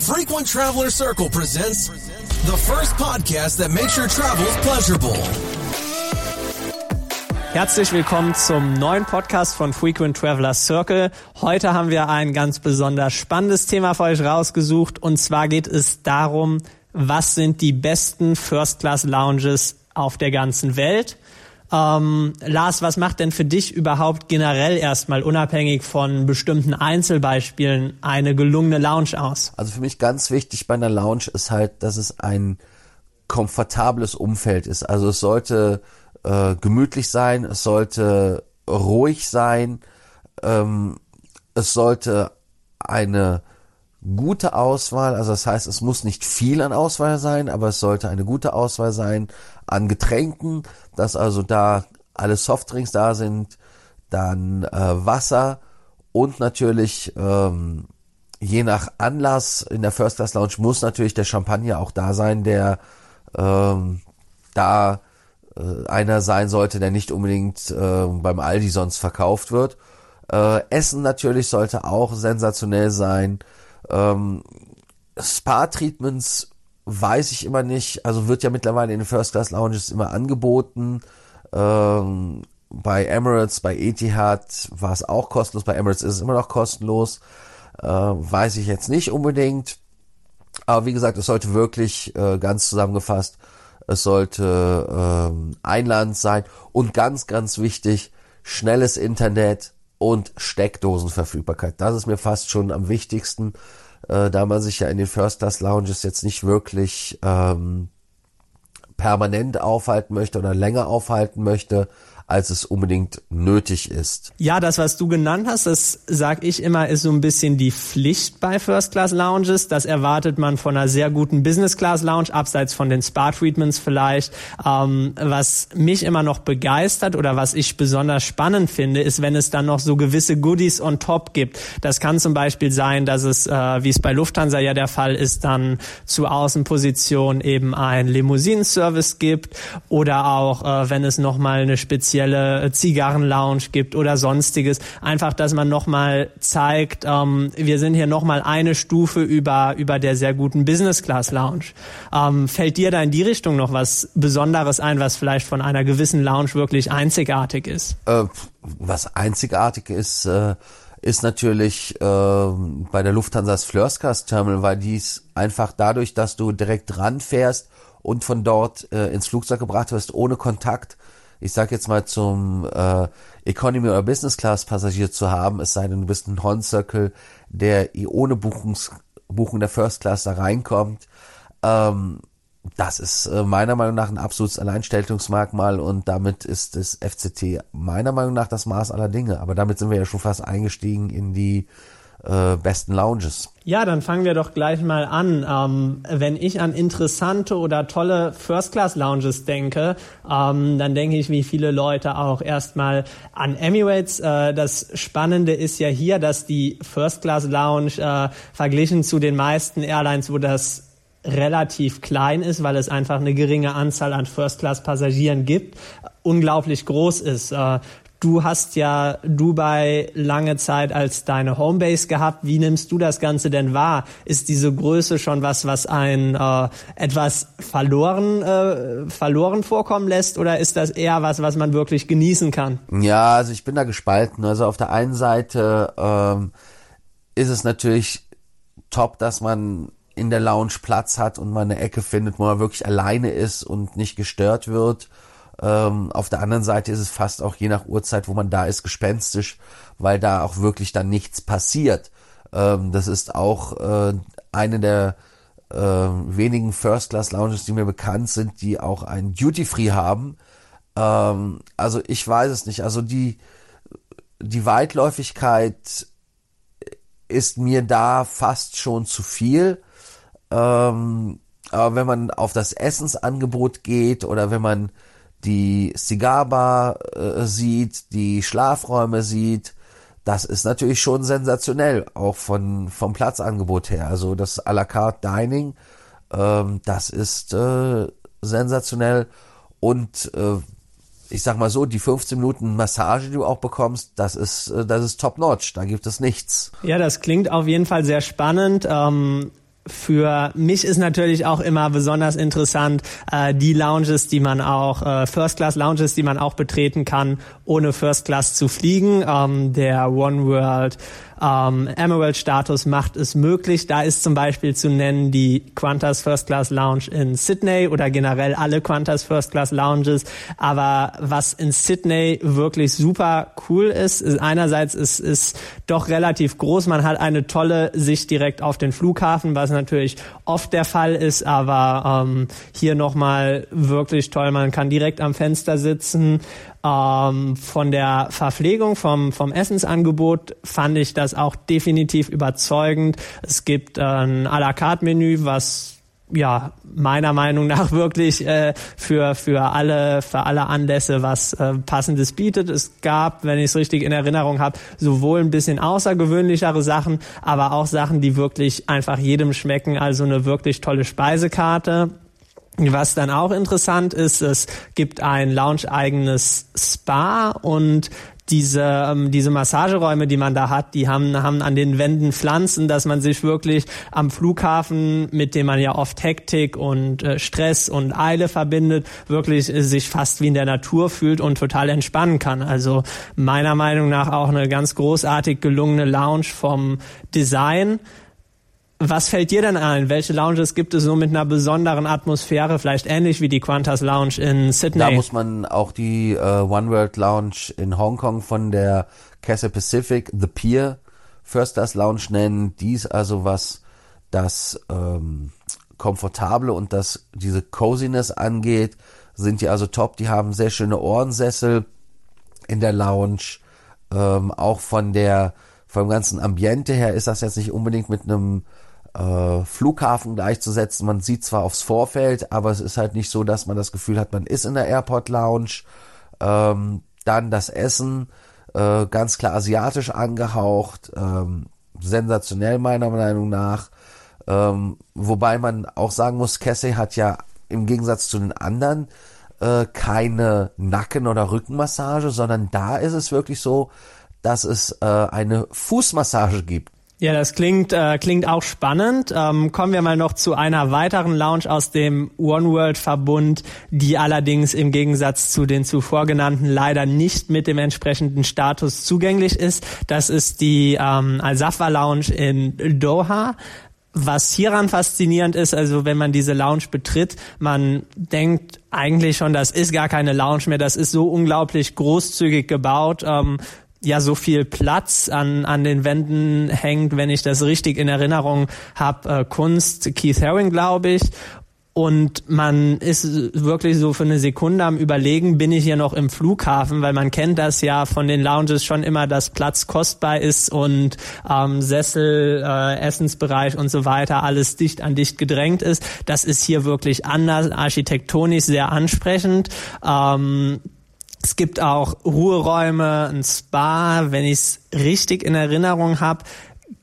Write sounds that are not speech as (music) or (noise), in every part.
Frequent Traveler Circle presents the first podcast that makes your travels pleasurable. Herzlich willkommen zum neuen Podcast von Frequent Traveler Circle. Heute haben wir ein ganz besonders spannendes Thema für euch rausgesucht und zwar geht es darum, was sind die besten First Class Lounges auf der ganzen Welt. Ähm, Lars, was macht denn für dich überhaupt generell erstmal unabhängig von bestimmten Einzelbeispielen eine gelungene Lounge aus? Also für mich ganz wichtig bei einer Lounge ist halt, dass es ein komfortables Umfeld ist. Also es sollte äh, gemütlich sein, es sollte ruhig sein, ähm, es sollte eine gute Auswahl, also das heißt, es muss nicht viel an Auswahl sein, aber es sollte eine gute Auswahl sein an Getränken, dass also da alle Softdrinks da sind, dann äh, Wasser und natürlich ähm, je nach Anlass in der First Class Lounge muss natürlich der Champagner auch da sein, der ähm, da äh, einer sein sollte, der nicht unbedingt äh, beim Aldi sonst verkauft wird. Äh, Essen natürlich sollte auch sensationell sein. Ähm, Spa-Treatments weiß ich immer nicht. Also wird ja mittlerweile in den First Class Lounges immer angeboten. Ähm, bei Emirates, bei Etihad war es auch kostenlos. Bei Emirates ist es immer noch kostenlos. Äh, weiß ich jetzt nicht unbedingt. Aber wie gesagt, es sollte wirklich äh, ganz zusammengefasst, es sollte ähm, Einland sein und ganz, ganz wichtig, schnelles Internet und Steckdosenverfügbarkeit. Das ist mir fast schon am wichtigsten, äh, da man sich ja in den First Class Lounges jetzt nicht wirklich ähm, permanent aufhalten möchte oder länger aufhalten möchte, als es unbedingt nötig ist. Ja, das, was du genannt hast, das sag ich immer, ist so ein bisschen die Pflicht bei First Class Lounges. Das erwartet man von einer sehr guten Business Class Lounge, abseits von den Spa Treatments vielleicht. Ähm, was mich immer noch begeistert oder was ich besonders spannend finde, ist, wenn es dann noch so gewisse Goodies on top gibt. Das kann zum Beispiel sein, dass es, äh, wie es bei Lufthansa ja der Fall ist, dann zu Außenposition eben ein Limousinenservice gibt oder auch, äh, wenn es nochmal eine spezielle spezielle Zigarrenlounge gibt oder sonstiges. Einfach, dass man nochmal zeigt, ähm, wir sind hier nochmal eine Stufe über, über der sehr guten Business Class Lounge. Ähm, fällt dir da in die Richtung noch was Besonderes ein, was vielleicht von einer gewissen Lounge wirklich einzigartig ist? Äh, was einzigartig ist, äh, ist natürlich äh, bei der Lufthansa's Flirskast Terminal, weil dies einfach dadurch, dass du direkt ranfährst und von dort äh, ins Flugzeug gebracht wirst, ohne Kontakt, ich sag jetzt mal zum äh, Economy oder Business Class Passagier zu haben, es sei denn, du bist ein Horn Circle, der ohne Buchungs Buchung der First Class da reinkommt. Ähm, das ist äh, meiner Meinung nach ein absolutes Alleinstellungsmerkmal und damit ist das FCT meiner Meinung nach das Maß aller Dinge. Aber damit sind wir ja schon fast eingestiegen in die äh, besten Lounges. Ja, dann fangen wir doch gleich mal an. Ähm, wenn ich an interessante oder tolle First-Class-Lounges denke, ähm, dann denke ich wie viele Leute auch erstmal an Emirates. Äh, das Spannende ist ja hier, dass die First-Class-Lounge äh, verglichen zu den meisten Airlines, wo das relativ klein ist, weil es einfach eine geringe Anzahl an First-Class-Passagieren gibt, unglaublich groß ist. Äh, Du hast ja Dubai lange Zeit als deine Homebase gehabt. Wie nimmst du das Ganze denn wahr? Ist diese Größe schon was, was ein äh, etwas verloren äh, verloren vorkommen lässt, oder ist das eher was, was man wirklich genießen kann? Ja, also ich bin da gespalten. Also auf der einen Seite ähm, ist es natürlich top, dass man in der Lounge Platz hat und man eine Ecke findet, wo man wirklich alleine ist und nicht gestört wird ähm, auf der anderen Seite ist es fast auch je nach Uhrzeit, wo man da ist, gespenstisch, weil da auch wirklich dann nichts passiert. Ähm, das ist auch äh, eine der äh, wenigen First-Class-Lounges, die mir bekannt sind, die auch ein Duty-Free haben. Ähm, also ich weiß es nicht. Also die, die Weitläufigkeit ist mir da fast schon zu viel. Ähm, aber wenn man auf das Essensangebot geht oder wenn man die Cigarbar äh, sieht, die Schlafräume sieht, das ist natürlich schon sensationell, auch von, vom Platzangebot her. Also das à la carte Dining, ähm, das ist äh, sensationell und äh, ich sag mal so, die 15 Minuten Massage, die du auch bekommst, das ist, äh, das ist top notch. Da gibt es nichts. Ja, das klingt auf jeden Fall sehr spannend. Ähm für mich ist natürlich auch immer besonders interessant äh, die Lounges, die man auch äh, First Class Lounges, die man auch betreten kann, ohne First Class zu fliegen. Ähm, der One World ähm, Emerald-Status macht es möglich. Da ist zum Beispiel zu nennen die Qantas First Class Lounge in Sydney oder generell alle Qantas First Class Lounges. Aber was in Sydney wirklich super cool ist, ist einerseits ist, ist doch relativ groß. Man hat eine tolle Sicht direkt auf den Flughafen, was natürlich oft der Fall ist, aber ähm, hier nochmal wirklich toll. Man kann direkt am Fenster sitzen. Ähm, von der Verpflegung, vom, vom Essensangebot fand ich das auch definitiv überzeugend. Es gibt ein à la carte Menü, was ja meiner Meinung nach (laughs) wirklich äh, für für alle für alle Anlässe was äh, passendes bietet. Es gab, wenn ich es richtig in Erinnerung habe, sowohl ein bisschen außergewöhnlichere Sachen, aber auch Sachen, die wirklich einfach jedem schmecken. Also eine wirklich tolle Speisekarte was dann auch interessant ist, es gibt ein lounge-eigenes Spa und diese, ähm, diese Massageräume, die man da hat, die haben, haben an den Wänden Pflanzen, dass man sich wirklich am Flughafen, mit dem man ja oft Hektik und äh, Stress und Eile verbindet, wirklich äh, sich fast wie in der Natur fühlt und total entspannen kann. Also meiner Meinung nach auch eine ganz großartig gelungene Lounge vom Design was fällt dir denn ein? Welche Lounges gibt es so mit einer besonderen Atmosphäre, vielleicht ähnlich wie die Qantas Lounge in Sydney? Da muss man auch die äh, One World Lounge in Hongkong von der Cathay Pacific, The Pier, First Class Lounge nennen. Dies also was das ähm, Komfortable und das diese Coziness angeht, sind die also top. Die haben sehr schöne Ohrensessel in der Lounge. Ähm, auch von der vom ganzen Ambiente her ist das jetzt nicht unbedingt mit einem äh, Flughafen gleichzusetzen. Man sieht zwar aufs Vorfeld, aber es ist halt nicht so, dass man das Gefühl hat, man ist in der Airport Lounge. Ähm, dann das Essen, äh, ganz klar asiatisch angehaucht, ähm, sensationell meiner Meinung nach. Ähm, wobei man auch sagen muss, Cassie hat ja im Gegensatz zu den anderen äh, keine Nacken- oder Rückenmassage, sondern da ist es wirklich so, dass es äh, eine Fußmassage gibt. Ja, das klingt, äh, klingt auch spannend. Ähm, kommen wir mal noch zu einer weiteren Lounge aus dem One World Verbund, die allerdings im Gegensatz zu den zuvor genannten leider nicht mit dem entsprechenden Status zugänglich ist. Das ist die ähm, Al-Safwa Lounge in Doha. Was hieran faszinierend ist, also wenn man diese Lounge betritt, man denkt eigentlich schon, das ist gar keine Lounge mehr, das ist so unglaublich großzügig gebaut. Ähm, ja so viel Platz an, an den Wänden hängt, wenn ich das richtig in Erinnerung habe, äh, Kunst Keith Haring, glaube ich. Und man ist wirklich so für eine Sekunde am Überlegen, bin ich hier noch im Flughafen, weil man kennt das ja von den Lounges schon immer, dass Platz kostbar ist und ähm, Sessel, äh, Essensbereich und so weiter alles dicht an dicht gedrängt ist. Das ist hier wirklich anders, architektonisch sehr ansprechend. Ähm, es gibt auch Ruheräume, ein Spa, wenn ich es richtig in Erinnerung habe.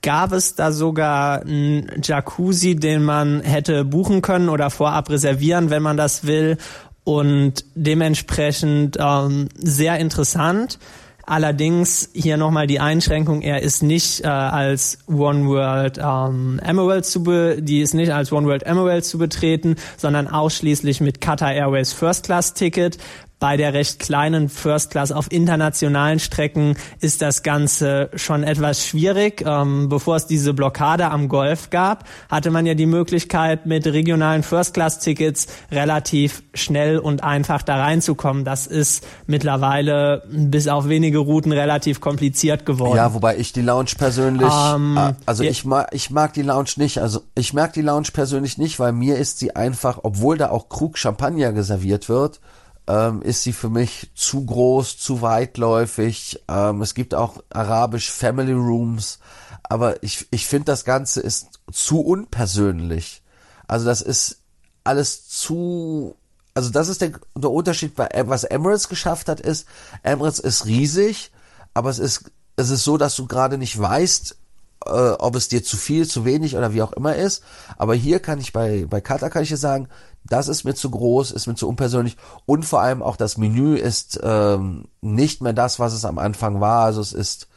Gab es da sogar einen Jacuzzi, den man hätte buchen können oder vorab reservieren, wenn man das will? Und dementsprechend ähm, sehr interessant. Allerdings hier nochmal die Einschränkung, er ist nicht äh, als One World ähm, Emerald zu be die ist nicht als One World Emerald zu betreten, sondern ausschließlich mit Qatar Airways First Class Ticket, bei der recht kleinen First Class auf internationalen Strecken ist das Ganze schon etwas schwierig. Ähm, bevor es diese Blockade am Golf gab, hatte man ja die Möglichkeit, mit regionalen First Class Tickets relativ schnell und einfach da reinzukommen. Das ist mittlerweile bis auf wenige Routen relativ kompliziert geworden. Ja, wobei ich die Lounge persönlich, ähm, äh, also ich mag, ich mag die Lounge nicht. Also ich mag die Lounge persönlich nicht, weil mir ist sie einfach, obwohl da auch Krug Champagner geserviert wird, ähm, ist sie für mich zu groß, zu weitläufig. Ähm, es gibt auch arabisch Family Rooms, aber ich, ich finde, das Ganze ist zu unpersönlich. Also das ist alles zu, also das ist der, der Unterschied bei, was Emirates geschafft hat, ist, Emirates ist riesig, aber es ist, es ist so, dass du gerade nicht weißt, äh, ob es dir zu viel, zu wenig oder wie auch immer ist. Aber hier kann ich bei, bei Qatar kann ich dir sagen, das ist mir zu groß, ist mir zu unpersönlich und vor allem auch das Menü ist ähm, nicht mehr das, was es am Anfang war. Also es ist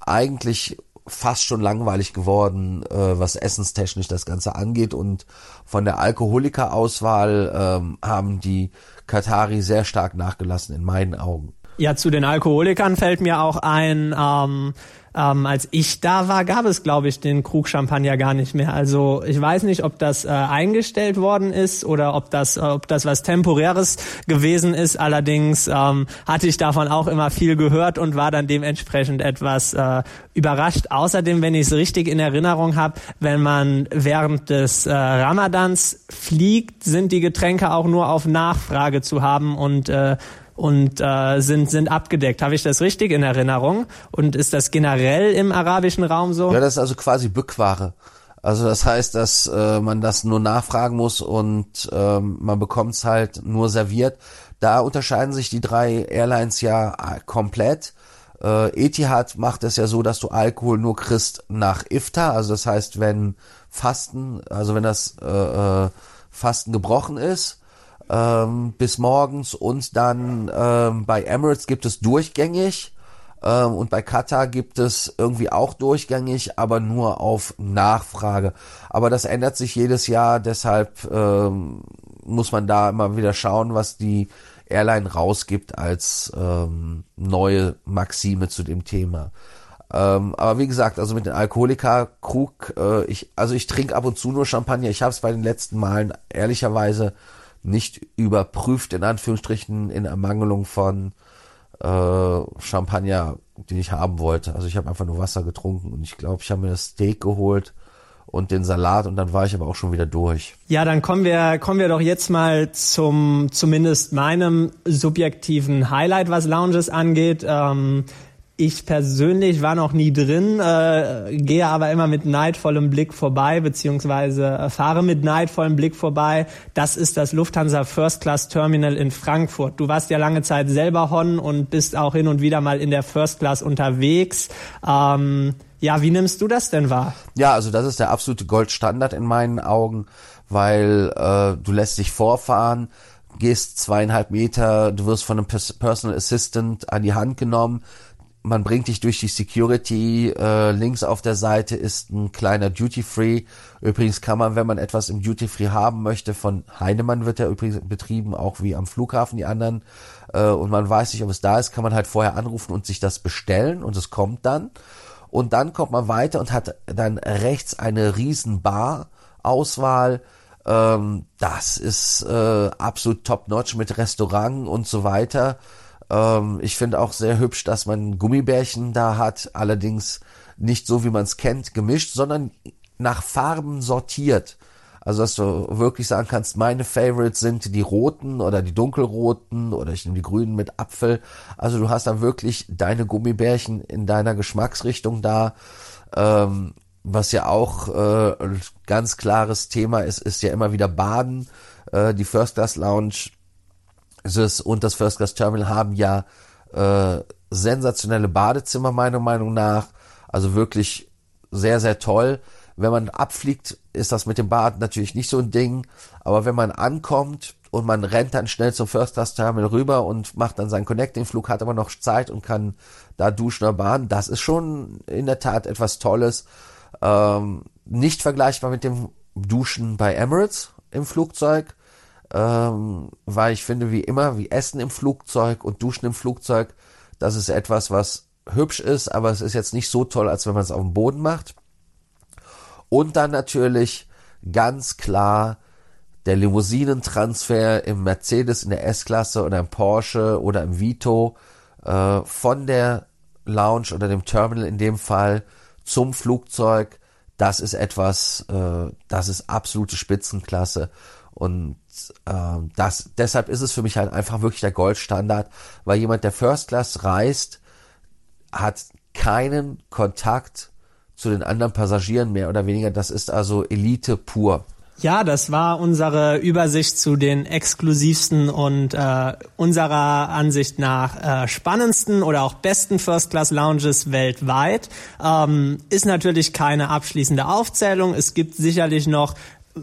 eigentlich fast schon langweilig geworden, äh, was essenstechnisch das Ganze angeht. Und von der Alkoholikerauswahl ähm, haben die Katari sehr stark nachgelassen in meinen Augen. Ja, zu den Alkoholikern fällt mir auch ein, ähm, ähm, als ich da war, gab es, glaube ich, den Krug Champagner gar nicht mehr. Also ich weiß nicht, ob das äh, eingestellt worden ist oder ob das, äh, ob das was Temporäres gewesen ist. Allerdings ähm, hatte ich davon auch immer viel gehört und war dann dementsprechend etwas äh, überrascht. Außerdem, wenn ich es richtig in Erinnerung habe, wenn man während des äh, Ramadans fliegt, sind die Getränke auch nur auf Nachfrage zu haben und äh, und äh, sind, sind abgedeckt. Habe ich das richtig in Erinnerung? Und ist das generell im arabischen Raum so? Ja, das ist also quasi Bückware. Also das heißt, dass äh, man das nur nachfragen muss und ähm, man bekommt es halt nur serviert. Da unterscheiden sich die drei Airlines ja äh, komplett. Äh, Etihad macht es ja so, dass du Alkohol nur kriegst nach Iftar. Also das heißt, wenn Fasten, also wenn das äh, äh Fasten gebrochen ist, ähm, bis morgens und dann ähm, bei Emirates gibt es durchgängig ähm, und bei Qatar gibt es irgendwie auch durchgängig, aber nur auf Nachfrage. Aber das ändert sich jedes Jahr, deshalb ähm, muss man da immer wieder schauen, was die Airline rausgibt als ähm, neue Maxime zu dem Thema. Ähm, aber wie gesagt, also mit den Alkoholiker Krug, äh, ich, also ich trinke ab und zu nur Champagner. Ich habe es bei den letzten Malen ehrlicherweise nicht überprüft, in Anführungsstrichen, in Ermangelung von äh, Champagner, den ich haben wollte. Also ich habe einfach nur Wasser getrunken und ich glaube, ich habe mir das Steak geholt und den Salat und dann war ich aber auch schon wieder durch. Ja, dann kommen wir kommen wir doch jetzt mal zum zumindest meinem subjektiven Highlight, was Lounges angeht. Ähm, ich persönlich war noch nie drin, äh, gehe aber immer mit neidvollem Blick vorbei, beziehungsweise äh, fahre mit neidvollem Blick vorbei. Das ist das Lufthansa First Class Terminal in Frankfurt. Du warst ja lange Zeit selber Hon und bist auch hin und wieder mal in der First Class unterwegs. Ähm, ja, wie nimmst du das denn wahr? Ja, also das ist der absolute Goldstandard in meinen Augen, weil äh, du lässt dich vorfahren, gehst zweieinhalb Meter, du wirst von einem Personal Assistant an die Hand genommen, man bringt dich durch die Security. Äh, links auf der Seite ist ein kleiner Duty Free. Übrigens kann man, wenn man etwas im Duty Free haben möchte, von Heinemann wird er übrigens betrieben, auch wie am Flughafen die anderen. Äh, und man weiß nicht, ob es da ist, kann man halt vorher anrufen und sich das bestellen und es kommt dann. Und dann kommt man weiter und hat dann rechts eine riesen Bar Auswahl. Ähm, das ist äh, absolut top notch mit Restaurant und so weiter. Ähm, ich finde auch sehr hübsch, dass man Gummibärchen da hat, allerdings nicht so, wie man es kennt, gemischt, sondern nach Farben sortiert. Also, dass du wirklich sagen kannst, meine Favorites sind die roten oder die dunkelroten oder ich nehme die grünen mit Apfel. Also du hast dann wirklich deine Gummibärchen in deiner Geschmacksrichtung da. Ähm, was ja auch äh, ganz klares Thema ist, ist ja immer wieder Baden. Äh, die First Class Lounge es und das First Class Terminal haben ja äh, sensationelle Badezimmer meiner Meinung nach. Also wirklich sehr, sehr toll. Wenn man abfliegt, ist das mit dem Bad natürlich nicht so ein Ding. Aber wenn man ankommt und man rennt dann schnell zum First Class Terminal rüber und macht dann seinen Connecting-Flug, hat aber noch Zeit und kann da duschen oder baden, das ist schon in der Tat etwas Tolles. Ähm, nicht vergleichbar mit dem Duschen bei Emirates im Flugzeug ähm, weil ich finde, wie immer, wie Essen im Flugzeug und Duschen im Flugzeug, das ist etwas, was hübsch ist, aber es ist jetzt nicht so toll, als wenn man es auf dem Boden macht. Und dann natürlich ganz klar der Limousinentransfer im Mercedes, in der S-Klasse oder im Porsche oder im Vito äh, von der Lounge oder dem Terminal in dem Fall zum Flugzeug. Das ist etwas, äh, das ist absolute Spitzenklasse. Und ähm, das, deshalb ist es für mich halt einfach wirklich der Goldstandard, weil jemand, der First Class reist, hat keinen Kontakt zu den anderen Passagieren mehr oder weniger. Das ist also Elite pur. Ja, das war unsere Übersicht zu den exklusivsten und äh, unserer Ansicht nach äh, spannendsten oder auch besten First Class Lounges weltweit. Ähm, ist natürlich keine abschließende Aufzählung. Es gibt sicherlich noch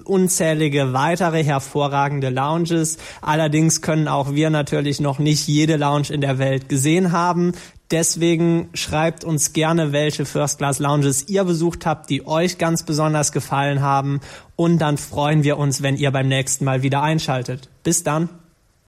unzählige weitere hervorragende Lounges. Allerdings können auch wir natürlich noch nicht jede Lounge in der Welt gesehen haben. Deswegen schreibt uns gerne, welche First Class Lounges ihr besucht habt, die euch ganz besonders gefallen haben. Und dann freuen wir uns, wenn ihr beim nächsten Mal wieder einschaltet. Bis dann.